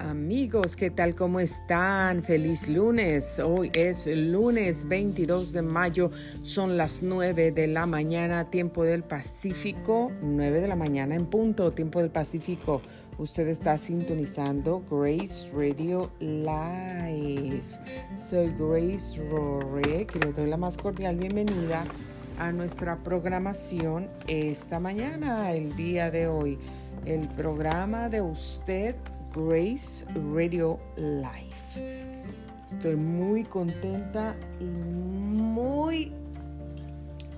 Amigos, ¿qué tal? ¿Cómo están? Feliz lunes. Hoy es lunes 22 de mayo, son las 9 de la mañana, tiempo del Pacífico, 9 de la mañana en punto, tiempo del Pacífico. Usted está sintonizando Grace Radio Live. Soy Grace Rore, que le doy la más cordial bienvenida a nuestra programación esta mañana, el día de hoy. El programa de usted Grace Radio Life. Estoy muy contenta y muy,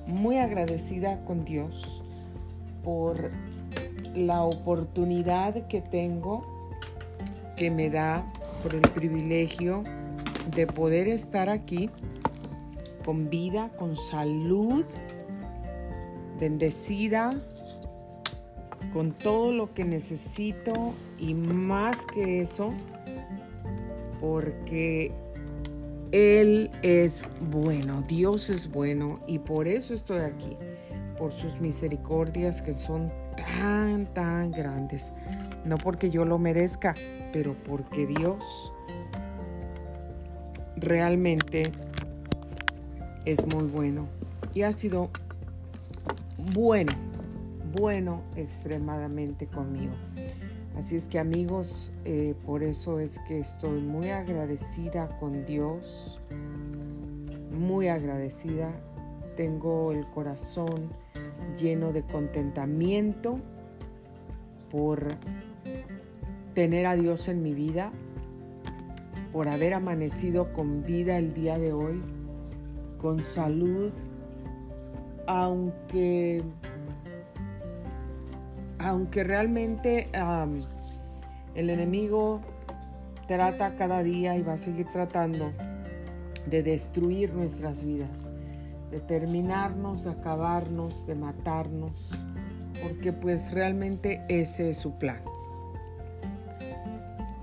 muy agradecida con Dios por la oportunidad que tengo, que me da, por el privilegio de poder estar aquí con vida, con salud, bendecida, con todo lo que necesito y más que eso, porque Él es bueno, Dios es bueno y por eso estoy aquí, por sus misericordias que son tan, tan grandes. No porque yo lo merezca, pero porque Dios realmente es muy bueno y ha sido bueno bueno extremadamente conmigo. Así es que amigos, eh, por eso es que estoy muy agradecida con Dios, muy agradecida. Tengo el corazón lleno de contentamiento por tener a Dios en mi vida, por haber amanecido con vida el día de hoy, con salud, aunque aunque realmente el enemigo trata cada día y va a seguir tratando de destruir nuestras vidas, de terminarnos, de acabarnos, de matarnos, porque pues realmente ese es su plan.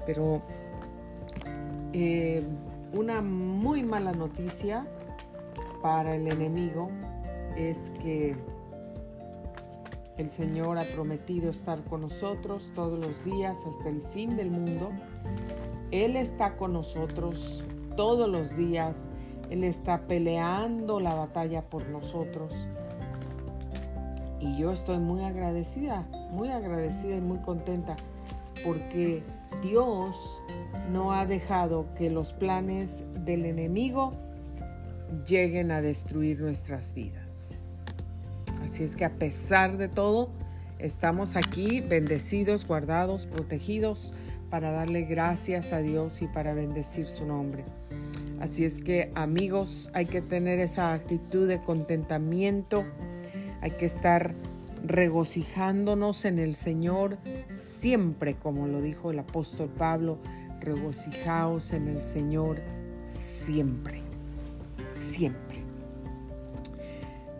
Pero eh, una muy mala noticia para el enemigo es que el Señor ha prometido estar con nosotros todos los días hasta el fin del mundo. Él está con nosotros todos los días. Él está peleando la batalla por nosotros. Y yo estoy muy agradecida, muy agradecida y muy contenta porque Dios no ha dejado que los planes del enemigo lleguen a destruir nuestras vidas. Así es que a pesar de todo, estamos aquí bendecidos, guardados, protegidos para darle gracias a Dios y para bendecir su nombre. Así es que amigos, hay que tener esa actitud de contentamiento, hay que estar regocijándonos en el Señor siempre, como lo dijo el apóstol Pablo, regocijaos en el Señor siempre, siempre.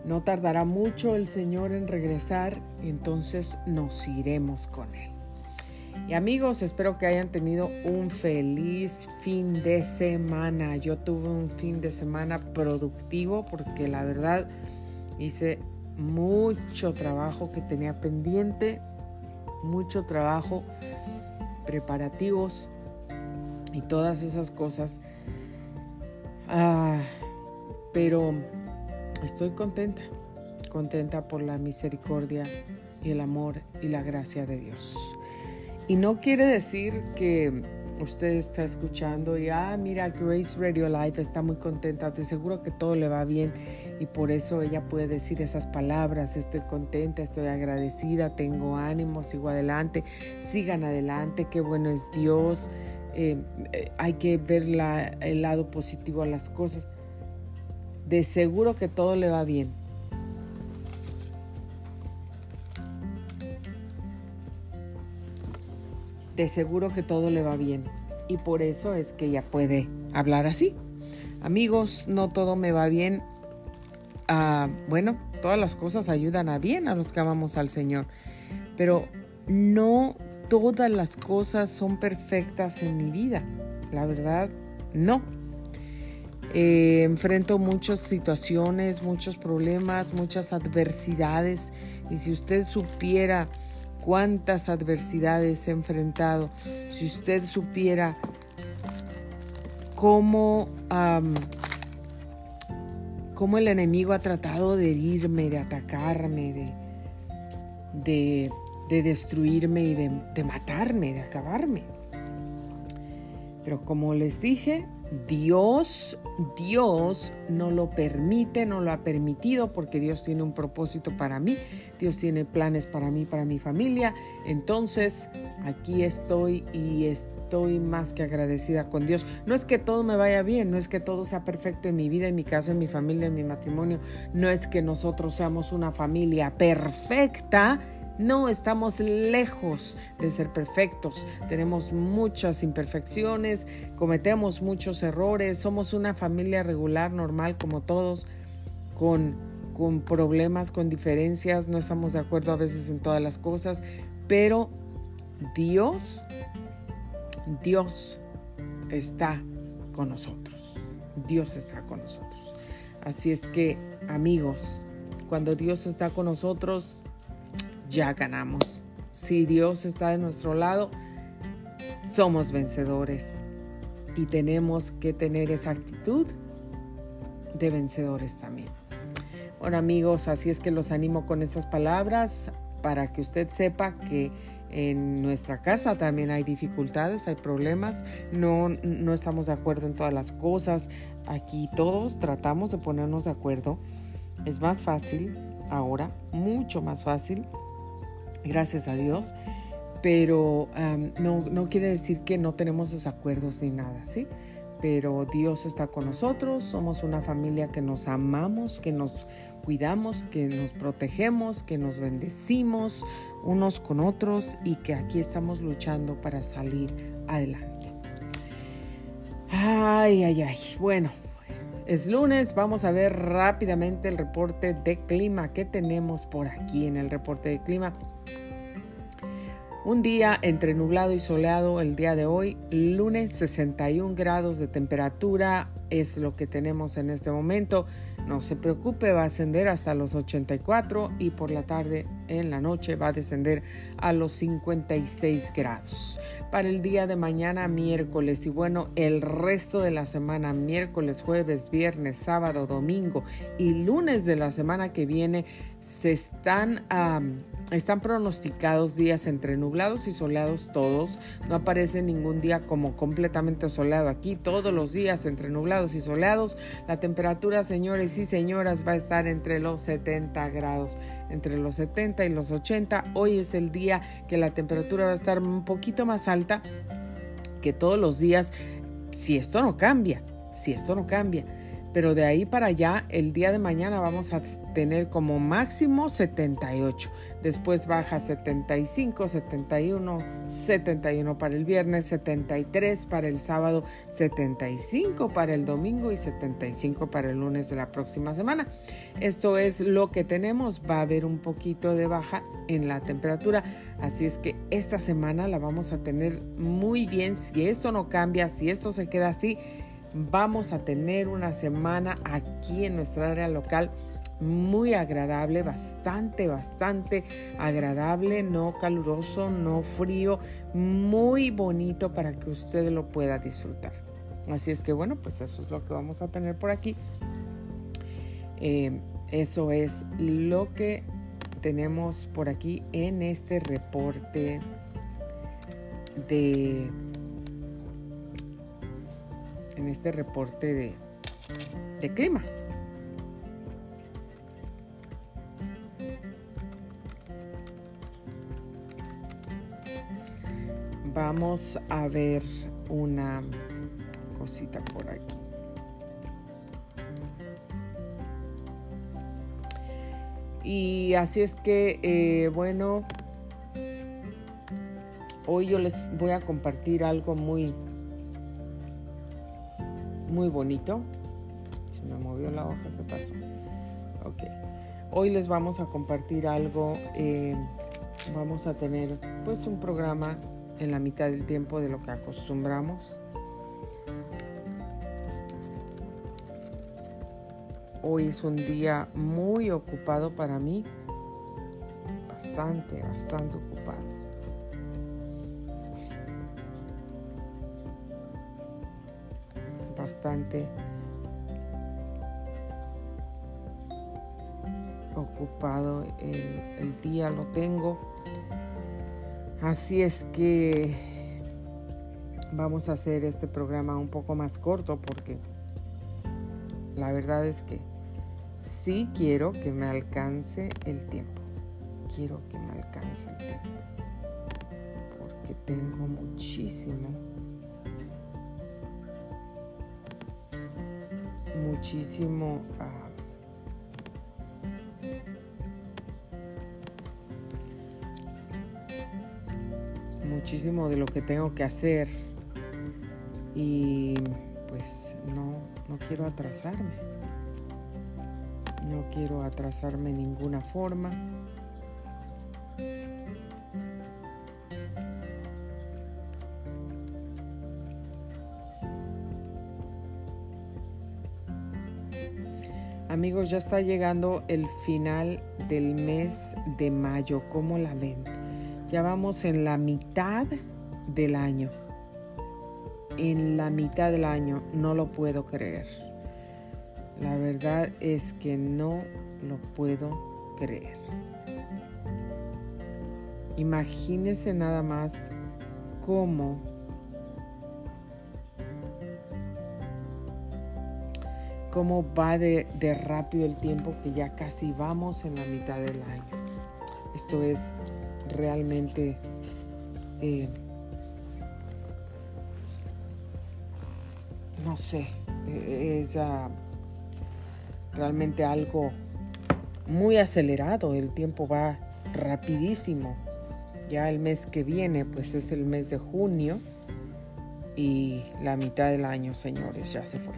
No tardará mucho el Señor en regresar entonces nos iremos con Él. Y amigos, espero que hayan tenido un feliz fin de semana. Yo tuve un fin de semana productivo porque la verdad hice mucho trabajo que tenía pendiente, mucho trabajo, preparativos y todas esas cosas. Ah, pero Estoy contenta, contenta por la misericordia y el amor y la gracia de Dios. Y no quiere decir que usted está escuchando y, ah, mira, Grace Radio Life está muy contenta, de seguro que todo le va bien y por eso ella puede decir esas palabras, estoy contenta, estoy agradecida, tengo ánimo, sigo adelante, sigan adelante, qué bueno es Dios, eh, eh, hay que ver el lado positivo a las cosas de seguro que todo le va bien. De seguro que todo le va bien. Y por eso es que ella puede hablar así. Amigos, no todo me va bien. Ah, bueno, todas las cosas ayudan a bien a los que amamos al Señor. Pero no todas las cosas son perfectas en mi vida. La verdad, no. Eh, enfrento muchas situaciones, muchos problemas, muchas adversidades y si usted supiera cuántas adversidades he enfrentado. Si usted supiera cómo, cómo el enemigo ha tratado de herirme, de atacarme, de, de, de destruirme y de, de matarme, de acabarme. Pero como les dije, Dios, Dios no lo permite, no lo ha permitido porque Dios tiene un propósito para mí, Dios tiene planes para mí, para mi familia. Entonces, aquí estoy y estoy más que agradecida con Dios. No es que todo me vaya bien, no es que todo sea perfecto en mi vida, en mi casa, en mi familia, en mi matrimonio, no es que nosotros seamos una familia perfecta no estamos lejos de ser perfectos. Tenemos muchas imperfecciones, cometemos muchos errores, somos una familia regular, normal como todos, con, con problemas, con diferencias, no estamos de acuerdo a veces en todas las cosas, pero Dios, Dios está con nosotros. Dios está con nosotros. Así es que, amigos, cuando Dios está con nosotros, ya ganamos. Si Dios está de nuestro lado, somos vencedores. Y tenemos que tener esa actitud de vencedores también. Bueno amigos, así es que los animo con estas palabras para que usted sepa que en nuestra casa también hay dificultades, hay problemas, no, no estamos de acuerdo en todas las cosas. Aquí todos tratamos de ponernos de acuerdo. Es más fácil ahora, mucho más fácil gracias a Dios, pero no, no quiere decir que no tenemos desacuerdos ni nada, ¿sí? Pero Dios está con nosotros, somos una familia que nos amamos, que nos cuidamos, que nos protegemos, que nos bendecimos unos con otros y que aquí estamos luchando para salir adelante. Ay, ay, ay. Bueno, es lunes, vamos a ver rápidamente el reporte de clima que tenemos por aquí en el reporte de clima. Un día entre nublado y soleado el día de hoy, lunes 61 grados de temperatura es lo que tenemos en este momento. No se preocupe, va a ascender hasta los 84 y por la tarde en la noche va a descender a los 56 grados. Para el día de mañana, miércoles y bueno, el resto de la semana, miércoles, jueves, viernes, sábado, domingo y lunes de la semana que viene, se están están pronosticados días entre nublados y soleados todos. No aparece ningún día como completamente soleado aquí. Todos los días entre nublados y soleados. La temperatura, señores y señoras, va a estar entre los 70 grados. Entre los 70 y los 80. Hoy es el día que la temperatura va a estar un poquito más alta que todos los días. Si esto no cambia. Si esto no cambia pero de ahí para allá el día de mañana vamos a tener como máximo 78. Después baja 75, 71, 71 para el viernes, 73 para el sábado, 75 para el domingo y 75 para el lunes de la próxima semana. Esto es lo que tenemos. Va a haber un poquito de baja en la temperatura. Así es que esta semana la vamos a tener muy bien. Si esto no cambia, si esto se queda así, vamos a tener una semana aquí en nuestra área local muy agradable, bastante, bastante agradable, no caluroso, no frío, muy bonito para que usted lo pueda disfrutar. Así es que bueno, pues eso es lo que vamos a tener por aquí. Eh, eso es lo que tenemos por aquí en este reporte de en este reporte de, de clima. Vamos a ver una cosita por aquí. Y así es que, eh, bueno, hoy yo les voy a compartir algo muy, muy bonito. Se me movió la hoja, ¿qué pasó? Ok. Hoy les vamos a compartir algo. Eh, vamos a tener pues un programa en la mitad del tiempo de lo que acostumbramos. Hoy es un día muy ocupado para mí, bastante, bastante ocupado. Bastante ocupado el, día, lo tengo. Así es que vamos a hacer este programa un poco más corto porque la verdad es que sí quiero que me alcance el tiempo. Quiero que me alcance el tiempo. Porque tengo muchísimo, muchísimo... Ah, muchísimo de lo que tengo que hacer y pues no, no quiero atrasarme. No quiero atrasarme en ninguna forma. Amigos, ya está llegando el final del mes de mayo. ¿Cómo la ven? Ya vamos en la mitad del año. En la mitad del año, no lo puedo creer. La verdad es que no lo puedo creer. Imagínense nada más cómo cómo va de, de, rápido el tiempo que ya casi vamos en la mitad del año. Esto es realmente eh, no sé, es ah, realmente algo muy acelerado, el tiempo va rapidísimo. Ya el mes que viene, pues es el mes de junio y la mitad del año, señores, ya se fue.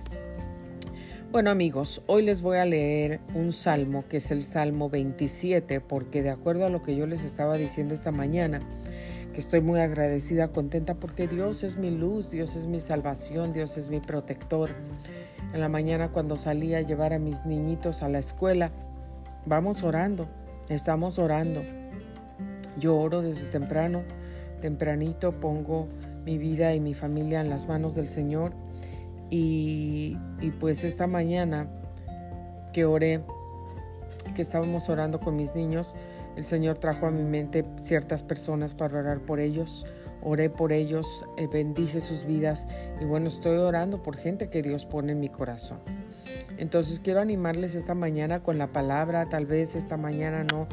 Bueno amigos, hoy les voy a leer un salmo que es el Salmo 27 porque de acuerdo a lo que yo les estaba diciendo esta mañana, que estoy muy agradecida, contenta porque Dios es mi luz, Dios es mi salvación, Dios es mi protector. En la mañana cuando salí a llevar a mis niñitos a la escuela, vamos orando, estamos orando. Yo oro desde temprano, tempranito pongo mi vida y mi familia en las manos del Señor y, pues esta mañana que oré, que estábamos orando con mis niños, el Señor trajo a mi mente ciertas personas para orar por ellos. Oré por ellos, eh, bendije sus vidas y bueno, estoy orando por gente que Dios pone en mi corazón. Entonces quiero animarles esta mañana con la palabra, tal vez esta mañana no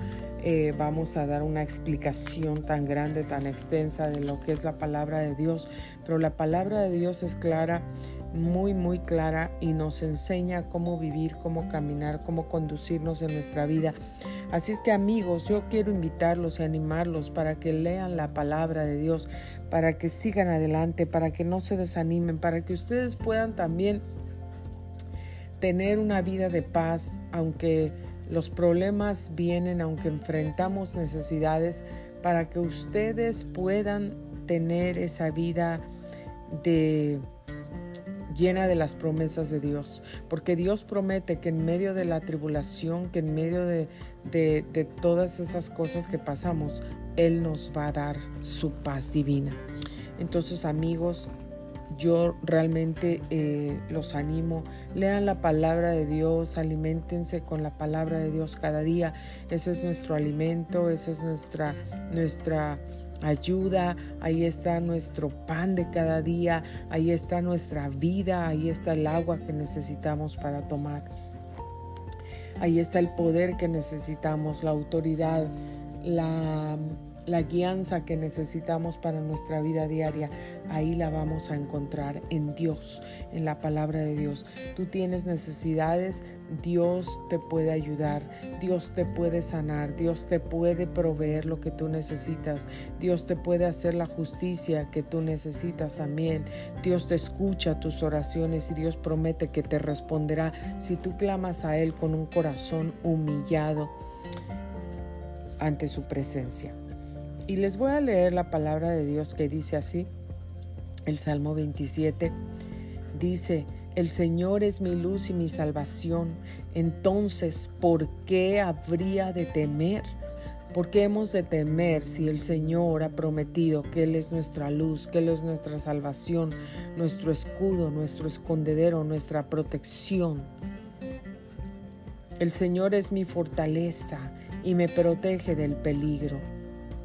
eh, vamos a dar una explicación tan grande, tan extensa de lo que es la palabra de Dios, pero la palabra de Dios es clara muy, muy clara y nos enseña cómo vivir, cómo caminar, cómo conducirnos en nuestra vida. Así es que amigos, yo quiero invitarlos y animarlos para que lean la palabra de Dios, para que sigan adelante, para que no se desanimen, para que ustedes puedan también tener una vida de paz, aunque los problemas vienen, aunque enfrentamos necesidades, para que ustedes puedan tener esa vida de llena de las promesas de Dios, porque Dios promete que en medio de la tribulación, que en medio de, todas esas cosas que pasamos, Él nos va a dar su paz divina. Entonces amigos, yo realmente eh, los animo, lean la palabra de Dios, alimentense con la palabra de Dios cada día. Ese es nuestro alimento, esa es nuestra, nuestra ayuda, ahí está nuestro pan de cada día, ahí está nuestra vida, ahí está el agua que necesitamos para tomar. Ahí está el poder que necesitamos, la autoridad, la la guianza que necesitamos para nuestra vida diaria, ahí la vamos a encontrar en Dios, en la palabra de Dios. Tú tienes necesidades, Dios te puede ayudar, Dios te puede sanar, Dios te puede proveer lo que tú necesitas, Dios te puede hacer la justicia que tú necesitas también. Dios te escucha tus oraciones y Dios promete que te responderá si tú clamas a Él con un corazón humillado ante su presencia. Y les voy a leer la palabra de Dios que dice así, el Salmo 27, dice, el Señor es mi luz y mi salvación, entonces, ¿por qué habría de temer? ¿Por qué hemos de temer si el Señor ha prometido que Él es nuestra luz, que Él es nuestra salvación, nuestro escudo, nuestro escondedero, nuestra protección? El Señor es mi fortaleza y me protege del peligro.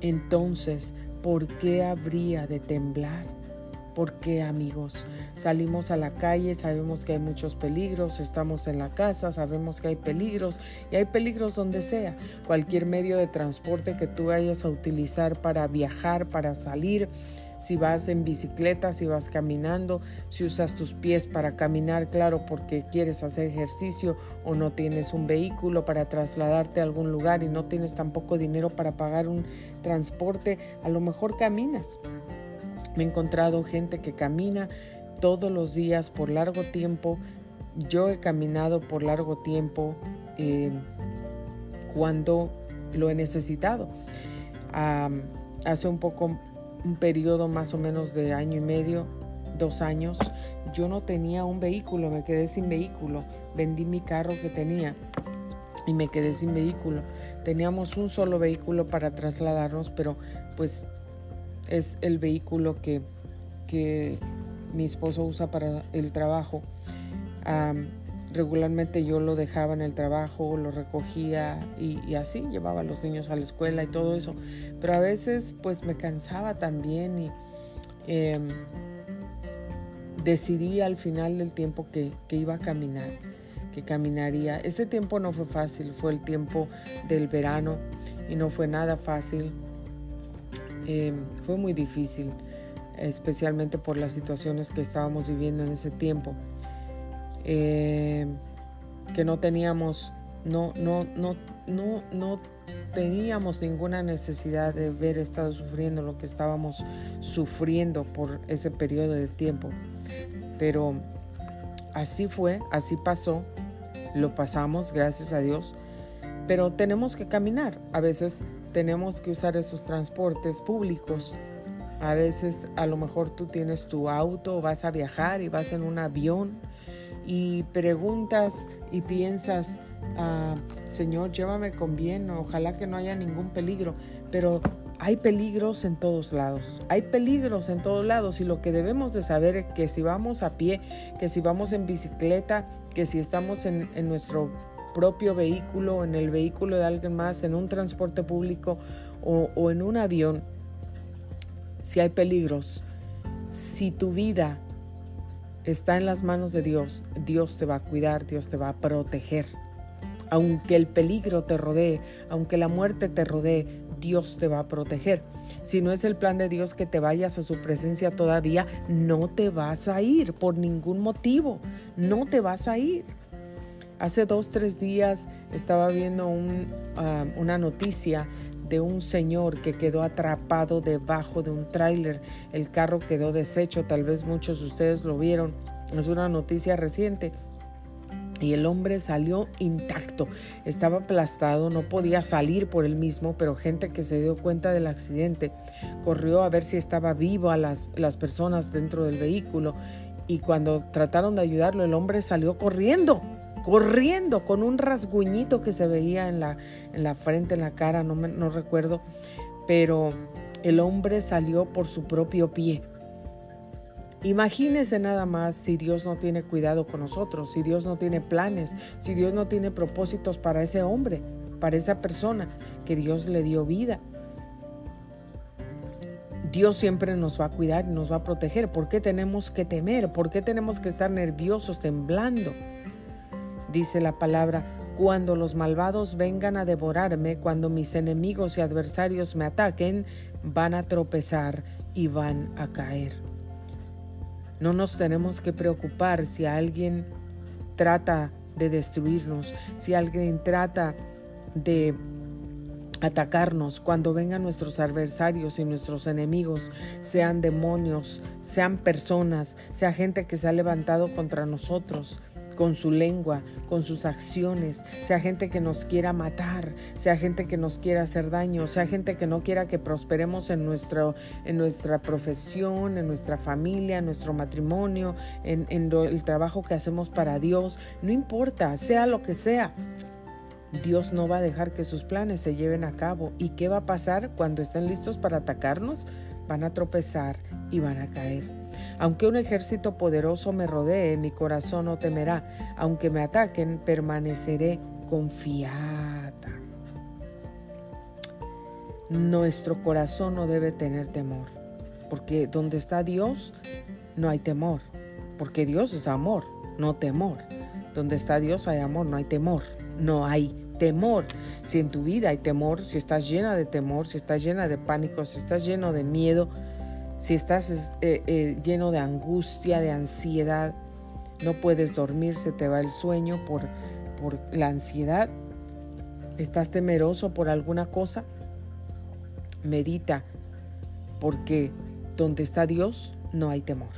Entonces, ¿por qué habría de temblar? ¿Por qué amigos? Salimos a la calle, sabemos que hay muchos peligros, estamos en la casa, sabemos que hay peligros y hay peligros donde sea. Cualquier medio de transporte que tú vayas a utilizar para viajar, para salir, si vas en bicicleta, si vas caminando, si usas tus pies para caminar, claro, porque quieres hacer ejercicio o no tienes un vehículo para trasladarte a algún lugar y no tienes tampoco dinero para pagar un transporte, a lo mejor caminas. Me he encontrado gente que camina todos los días por largo tiempo. Yo he caminado por largo tiempo eh, cuando lo he necesitado. hace un poco, un periodo más o menos de año y medio, dos años, yo no tenía un vehículo, me quedé sin vehículo. Vendí mi carro que tenía y me quedé sin vehículo. Teníamos un solo vehículo para trasladarnos, pero pues es el vehículo que, mi esposo usa para el trabajo. regularmente yo lo dejaba en el trabajo, lo recogía y, así llevaba a los niños a la escuela y todo eso. Pero a veces pues me cansaba también y em, decidí al final del tiempo que, que iba a caminar, que caminaría. Ese tiempo no fue fácil, fue el tiempo del verano y no fue nada fácil eh, fue muy difícil, especialmente por las situaciones que estábamos viviendo en ese tiempo. Eh, que no teníamos, no, no, no, no, no teníamos ninguna necesidad de haber estado sufriendo lo que estábamos sufriendo por ese periodo de tiempo. Pero así fue, así pasó, lo pasamos, gracias a Dios. Pero tenemos que caminar. A veces tenemos que usar esos transportes públicos. A veces a lo mejor tú tienes tu auto, vas a viajar y vas en un avión y preguntas y piensas, ah, Señor, llévame con bien, ojalá que no haya ningún peligro, pero hay peligros en todos lados, hay peligros en todos lados y lo que debemos de saber es que si vamos a pie, que si vamos en bicicleta, que si estamos en, en nuestro propio vehículo, en el vehículo de alguien más, en un transporte público o, en un avión, si hay peligros, si tu vida está en las manos de Dios, Dios te va a cuidar, Dios te va a proteger. Aunque el peligro te rodee, aunque la muerte te rodee, Dios te va a proteger. Si no es el plan de Dios que te vayas a su presencia todavía, no te vas a ir por ningún motivo. No te vas a ir. Hace dos, tres días estaba viendo una noticia de un señor que quedó atrapado debajo de un tráiler. El carro quedó deshecho, tal vez muchos de ustedes lo vieron. Es una noticia reciente. Y el hombre salió intacto, estaba aplastado, no podía salir por él mismo, pero gente que se dio cuenta del accidente corrió a ver si estaba vivo a las personas dentro del vehículo y cuando trataron de ayudarlo el hombre salió corriendo corriendo con un rasguñito que se veía en la, en la frente, en la cara, no, no recuerdo, pero el hombre salió por su propio pie. Imagínese nada más si Dios no tiene cuidado con nosotros, si Dios no tiene planes, si Dios no tiene propósitos para ese hombre, para esa persona que Dios le dio vida. Dios siempre nos va a cuidar y nos va a proteger. ¿Por qué tenemos que temer? ¿Por qué tenemos que estar nerviosos, temblando? Dice la palabra, cuando los malvados vengan a devorarme, cuando mis enemigos y adversarios me ataquen, van a tropezar y van a caer. No nos tenemos que preocupar si alguien trata de destruirnos, si alguien trata de atacarnos, cuando vengan nuestros adversarios y nuestros enemigos, sean demonios, sean personas, sea gente que se ha levantado contra nosotros con su lengua, con sus acciones, sea gente que nos quiera matar, sea gente que nos quiera hacer daño, sea gente que no quiera que prosperemos en, en nuestra profesión, en nuestra familia, en nuestro matrimonio, en, en el trabajo que hacemos para Dios, no importa, sea lo que sea. Dios no va a dejar que sus planes se lleven a cabo. ¿Y qué va a pasar cuando estén listos para atacarnos? Van a tropezar y van a caer. Aunque un ejército poderoso me rodee, mi corazón no temerá. Aunque me ataquen, permaneceré confiada. Nuestro corazón no debe tener temor, porque donde está Dios no hay temor, porque Dios es amor, no temor. Donde está Dios hay amor, no hay temor, no hay temor. Si en tu vida hay temor, si estás llena de temor, si estás llena de pánico, si estás lleno de miedo, si estás eh, eh, lleno de angustia, de ansiedad, no puedes dormir, se te va el sueño por, por la ansiedad, estás temeroso por alguna cosa, medita, porque donde está Dios no hay temor.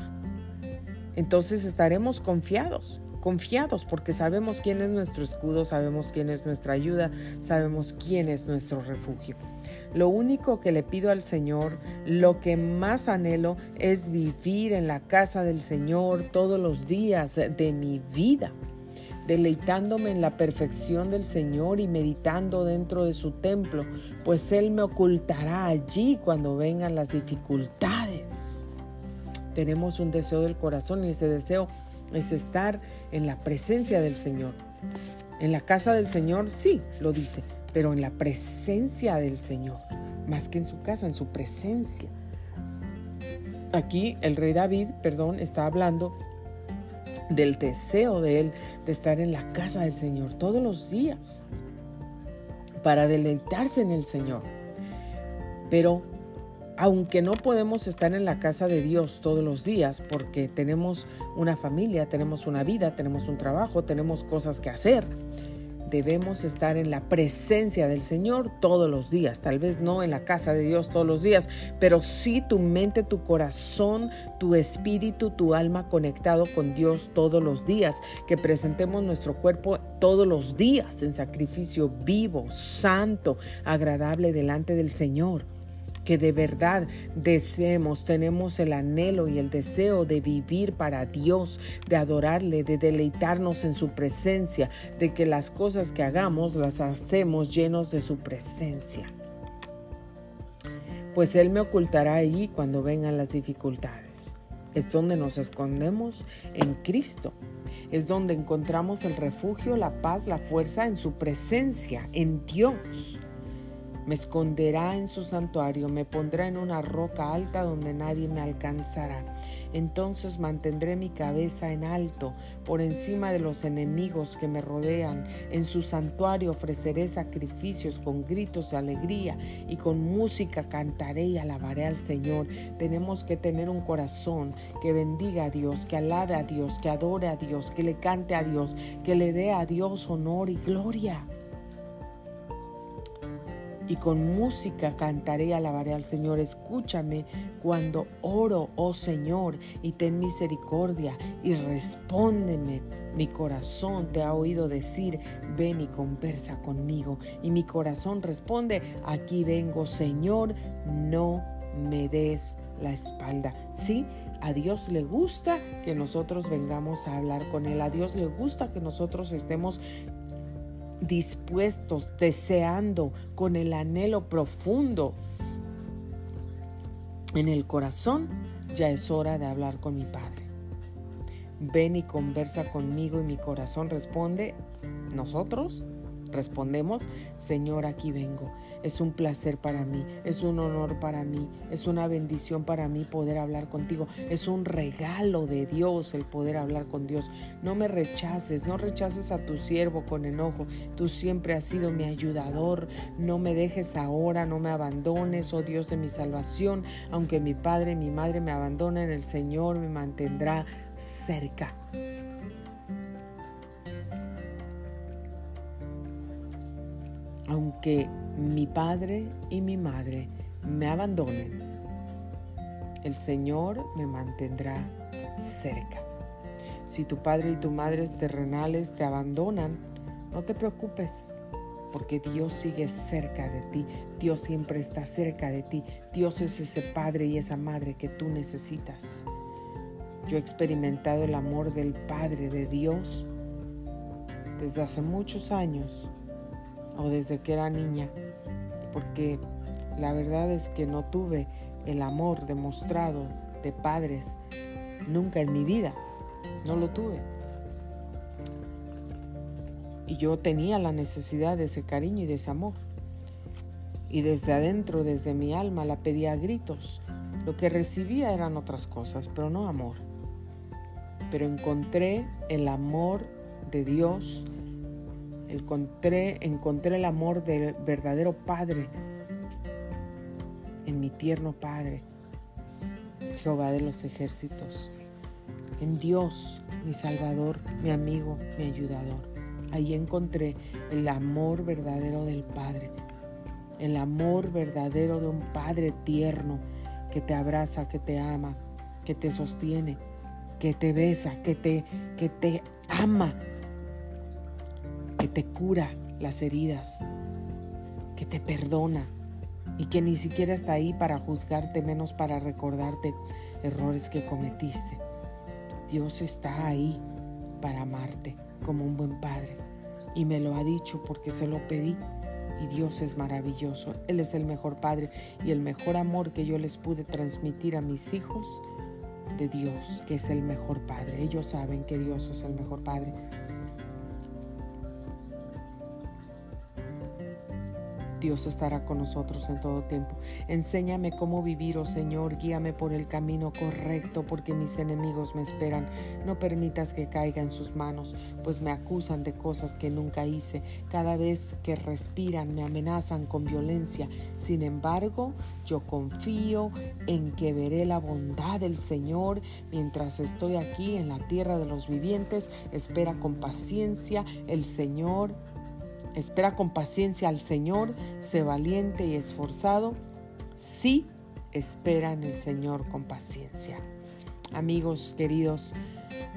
Entonces estaremos confiados, confiados porque sabemos quién es nuestro escudo, sabemos quién es nuestra ayuda, sabemos quién es nuestro refugio. Lo único que le pido al Señor, lo que más anhelo es vivir en la casa del Señor todos los días de mi vida deleitándome en la perfección del Señor y meditando dentro de su templo, pues Él me ocultará allí cuando vengan las dificultades. Tenemos un deseo del corazón y ese deseo es estar en la presencia del Señor. En la casa del Señor, sí, lo dice, pero en la presencia del Señor, más que en su casa, en su presencia. Aquí el rey David, perdón, está hablando del deseo de Él de estar en la casa del Señor todos los días para deleitarse en el Señor. Pero aunque no podemos estar en la casa de Dios todos los días porque tenemos una familia, tenemos una vida, tenemos un trabajo, tenemos cosas que hacer, debemos estar en la presencia del Señor todos los días. Tal vez no en la casa de Dios todos los días, pero sí tu mente, tu corazón, tu espíritu, tu alma conectado con Dios todos los días. Que presentemos nuestro cuerpo todos los días en sacrificio vivo, santo, agradable delante del Señor que de verdad deseemos, tenemos el anhelo y el deseo de vivir para Dios, de adorarle, de deleitarnos en su presencia, de que las cosas que hagamos las hacemos llenos de su presencia. Pues Él me ocultará allí cuando vengan las dificultades. Es donde nos escondemos en Cristo. Es donde encontramos el refugio, la paz, la fuerza en su presencia, en Dios. Me esconderá en su santuario, me pondrá en una roca alta donde nadie me alcanzará. Entonces mantendré mi cabeza en alto por encima de los enemigos que me rodean. En su santuario ofreceré sacrificios con gritos de alegría y con música cantaré y alabaré al Señor. Tenemos que tener un corazón que bendiga a Dios, que alabe a Dios, que adore a Dios, que le cante a Dios, que le dé a Dios honor y gloria y con música cantaré y alabaré al Señor. Escúchame cuando oro, oh Señor, y ten misericordia y respóndeme. Mi corazón te ha oído decir, ven y conversa conmigo. Y mi corazón responde, aquí vengo, Señor, no me des la espalda. Sí, a Dios le gusta que nosotros vengamos a hablar con Él. A Dios le gusta que nosotros estemos dispuestos, deseando, con el anhelo profundo en el corazón, ya es hora de hablar con mi Padre. Ven y conversa conmigo y mi corazón responde, nosotros respondemos, Señor, aquí vengo. Es un placer para mí, es un honor para mí, es una bendición para mí poder hablar contigo. Es un regalo de Dios el poder hablar con Dios. No me rechaces, no rechaces a tu siervo con enojo. Tú siempre has sido mi ayudador. No me dejes ahora, no me abandones, oh Dios de mi salvación. Aunque mi padre y mi madre me abandonen, el Señor me mantendrá cerca. Aunque mi padre y mi madre me abandonen, el Señor me mantendrá cerca. Si tu padre y tu madre terrenales te abandonan, no te preocupes, porque Dios sigue cerca de ti. Dios siempre está cerca de ti. Dios es ese padre y esa madre que tú necesitas. Yo he experimentado el amor del Padre de Dios desde hace muchos años o desde que era niña, porque la verdad es que no tuve el amor demostrado de padres nunca en mi vida, no lo tuve. Y yo tenía la necesidad de ese cariño y de ese amor. Y desde adentro, desde mi alma, la pedía a gritos. Lo que recibía eran otras cosas, pero no amor. Pero encontré el amor de Dios, encontré, encontré el amor del verdadero Padre en mi tierno Padre, Jehová de los ejércitos, en Dios, mi Salvador, mi amigo, mi ayudador. Ahí encontré el amor verdadero del Padre, el amor verdadero de un Padre tierno que te abraza, que te ama, que te sostiene, que te besa, que te, que te ama, que te cura las heridas, que te perdona, y que ni siquiera está ahí para juzgarte, menos para recordarte errores que cometiste. Dios está ahí para amarte como un buen padre y me lo ha dicho porque se lo pedí y Dios es maravilloso. Él es el mejor padre y el mejor amor que yo les pude transmitir a mis hijos de Dios, que es el mejor padre. Ellos saben que Dios es el mejor padre Dios estará con nosotros en todo tiempo. Enséñame cómo vivir, oh Señor, guíame por el camino correcto, porque mis enemigos me esperan. No permitas que caiga en sus manos, pues me acusan de cosas que nunca hice. Cada vez que respiran me amenazan con violencia. Sin embargo, yo confío en que veré la bondad del Señor mientras estoy aquí en la tierra de los vivientes. Espera con paciencia el Señor Espera con paciencia al Señor, sé valiente y esforzado. Sí, espera en el Señor con paciencia. Amigos queridos,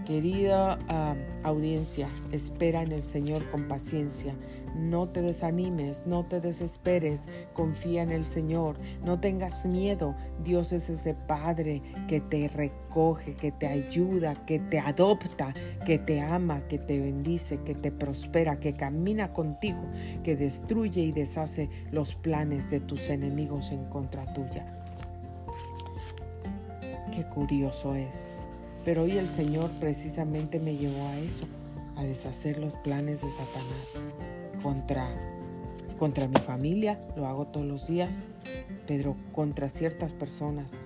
querida ah, audiencia, espera en el Señor con paciencia. No te desanimes, no te desesperes, confía en el Señor, no tengas miedo. Dios es ese Padre que te recoge, que te ayuda, que te adopta, que te ama, que te bendice, que te prospera, que camina contigo, que destruye y deshace los planes de tus enemigos en contra tuya. Qué curioso es. Pero hoy el Señor precisamente me llevó a eso, a deshacer los planes de Satanás contra, contra mi familia, lo hago todos los días, pero contra ciertas personas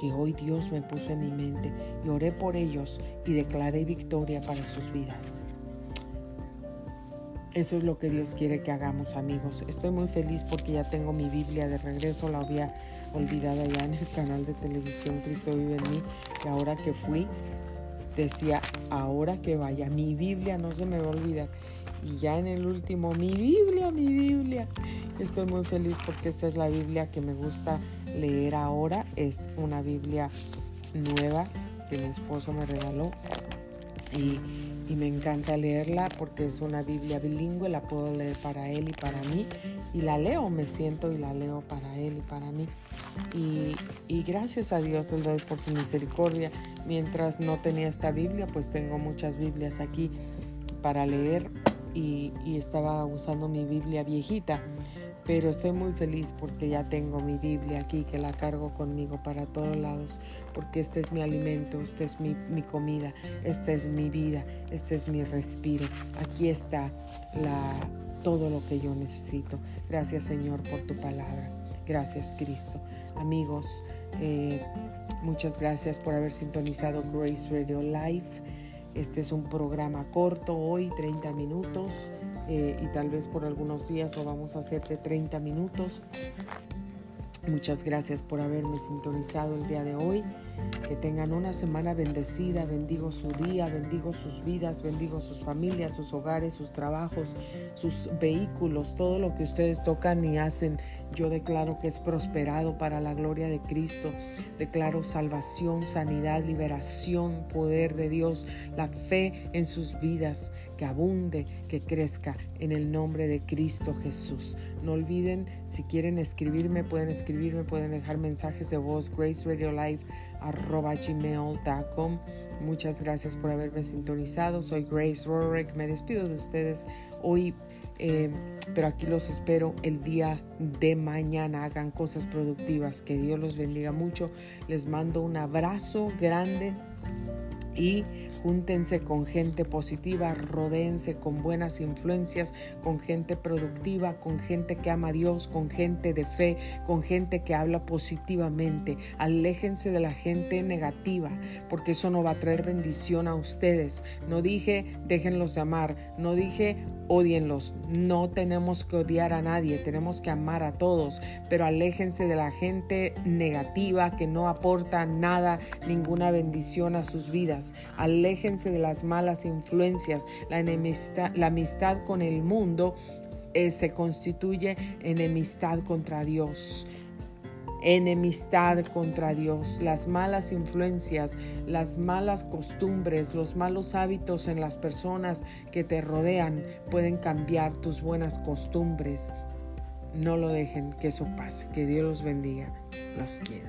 que hoy Dios me puso en mi mente y oré por ellos y declaré victoria para sus vidas. Eso es lo que Dios quiere que hagamos, amigos. Estoy muy feliz porque ya tengo mi Biblia de regreso. La había olvidado ya en el canal de televisión Cristo vive en mí. Y ahora que fui, decía, ahora que vaya, mi Biblia no se me va a olvidar. Y ya en el último, mi Biblia, mi Biblia. Estoy muy feliz porque esta es la Biblia que me gusta leer ahora. Es una Biblia nueva que mi esposo me regaló. Y, y me encanta leerla porque es una Biblia bilingüe, la puedo leer para él y para mí. Y la leo, me siento y la leo para él y para mí. Y, y, gracias a Dios le doy por su misericordia. Mientras no tenía esta Biblia, pues tengo muchas Biblias aquí para leer y, estaba usando mi Biblia viejita pero estoy muy feliz porque ya tengo mi Biblia aquí que la cargo conmigo para todos lados, porque este es mi alimento, esta es mi, mi, comida, esta es mi vida, este es mi respiro. Aquí está la, todo lo que yo necesito. Gracias Señor por tu palabra. Gracias Cristo. Amigos, eh, muchas gracias por haber sintonizado Grace Radio Live. Este es un programa corto hoy, 30 minutos, eh, y tal vez por algunos días lo vamos a hacer de 30 minutos. Muchas gracias por haberme sintonizado el día de hoy. Que tengan una semana bendecida. Bendigo su día, bendigo sus vidas, bendigo sus familias, sus hogares, sus trabajos, sus vehículos, todo lo que ustedes tocan y hacen. Yo declaro que es prosperado para la gloria de Cristo. Declaro salvación, sanidad, liberación, poder de Dios, la fe en sus vidas, que abunde, que crezca en el nombre de Cristo Jesús. No olviden, si quieren escribirme, pueden escribirme, pueden dejar mensajes de voz, Grace Radio Live gmail.com. Muchas gracias por haberme sintonizado. Soy Grace Rorick. Me despido de ustedes hoy, eh, pero aquí los espero el día de mañana. Hagan cosas productivas. Que Dios los bendiga mucho. Les mando un abrazo grande y júntense con gente positiva, rodéense con buenas influencias, con gente productiva, con gente que ama a Dios, con gente de fe, con gente que habla positivamente. Aléjense de la gente negativa, porque eso no va a traer bendición a ustedes. No dije déjenlos de amar, no dije odienlos. No tenemos que odiar a nadie, tenemos que amar a todos, pero aléjense de la gente negativa que no aporta nada, ninguna bendición a sus vidas. Aléjense de las malas influencias. La, enemistad, la amistad con el mundo eh, se constituye enemistad contra Dios enemistad contra Dios, las malas influencias, las malas costumbres, los malos hábitos en las personas que te rodean pueden cambiar tus buenas costumbres. No lo dejen que eso pase. Que Dios los bendiga. Los quiero.